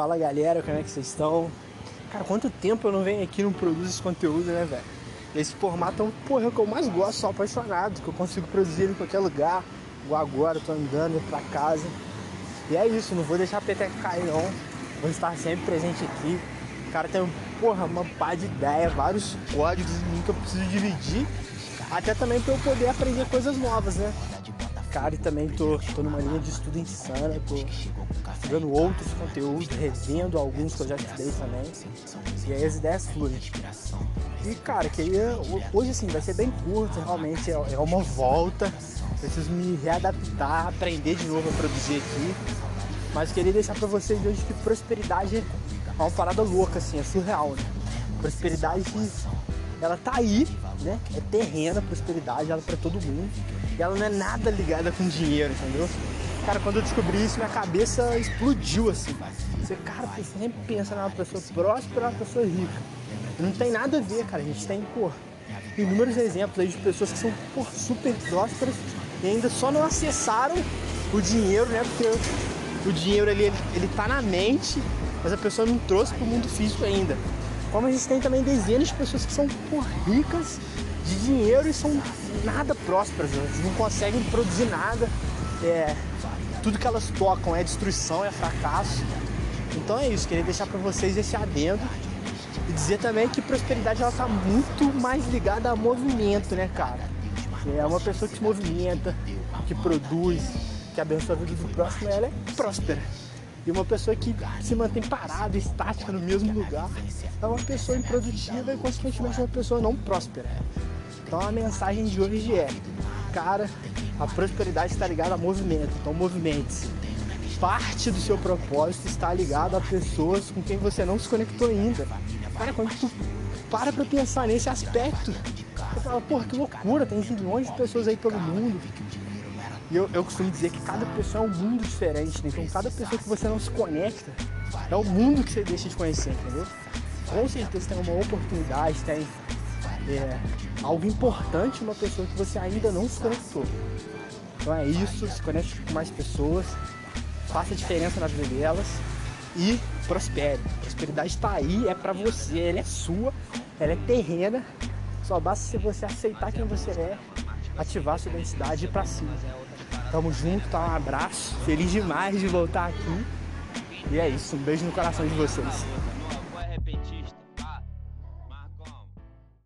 Fala galera, como é que vocês estão? Cara, quanto tempo eu não venho aqui não produzo esse conteúdo, né, velho? Esse formato é um porra que eu mais gosto, sou apaixonado, que eu consigo produzir em qualquer lugar. Agora, eu tô andando, indo pra casa. E é isso, não vou deixar a peteca cair não. Vou estar sempre presente aqui. O cara tem, porra, uma pá de ideia, vários códigos em mim que eu preciso dividir. Até também pra eu poder aprender coisas novas, né? Cara, e também tô, tô numa linha de estudo insana, tô estudando outros conteúdos, revendo alguns que eu já estudei também. E aí as ideias fluem. E cara, queria. Hoje assim, vai ser bem curto, realmente é, é uma volta. Preciso me readaptar, aprender de novo a produzir aqui. Mas queria deixar pra vocês hoje que prosperidade é uma parada louca, assim, é surreal, né? Prosperidade, ela tá aí, né? É terrena prosperidade, ela é pra todo mundo. E ela não é nada ligada com dinheiro, entendeu? Cara, quando eu descobri isso, minha cabeça explodiu assim. Você, cara, você sempre pensa numa pessoa próspera, uma pessoa rica. Não tem nada a ver, cara. A gente tem, pô, inúmeros exemplos aí de pessoas que são pô, super prósperas e ainda só não acessaram o dinheiro, né? Porque o dinheiro ali, ele, ele tá na mente, mas a pessoa não trouxe pro mundo físico ainda. Como a gente tem também dezenas de pessoas que são ricas de dinheiro e são nada prósperas, né? não conseguem produzir nada. É, tudo que elas tocam é destruição, é fracasso. Então é isso, queria deixar para vocês esse adendo e dizer também que prosperidade ela tá muito mais ligada a movimento, né, cara? É uma pessoa que se movimenta, que produz, que abençoa a vida do próximo, ela é próspera. E uma pessoa que se mantém parada, estática no mesmo lugar, é uma pessoa improdutiva e, consequentemente, uma pessoa não próspera. Então a mensagem de hoje é: cara, a prosperidade está ligada a movimento, então movimente-se. Parte do seu propósito está ligado a pessoas com quem você não se conectou ainda. Cara, quando tu para pra pensar nesse aspecto, você fala, porra, que loucura, tem milhões de pessoas aí pelo mundo. E eu, eu costumo dizer que cada pessoa é um mundo diferente, né? Então cada pessoa que você não se conecta é o mundo que você deixa de conhecer, entendeu? Com certeza tem uma oportunidade, tem é, algo importante uma pessoa que você ainda não se conectou. Então é isso, se conecte com mais pessoas, faça diferença na vida delas e prospere. A prosperidade está aí, é para você, ela é sua, ela é terrena. Só basta se você aceitar quem você é, ativar sua identidade e ir pra cima. Tamo junto, tá? Um abraço. Feliz demais de voltar aqui. E é isso, um beijo no coração de vocês.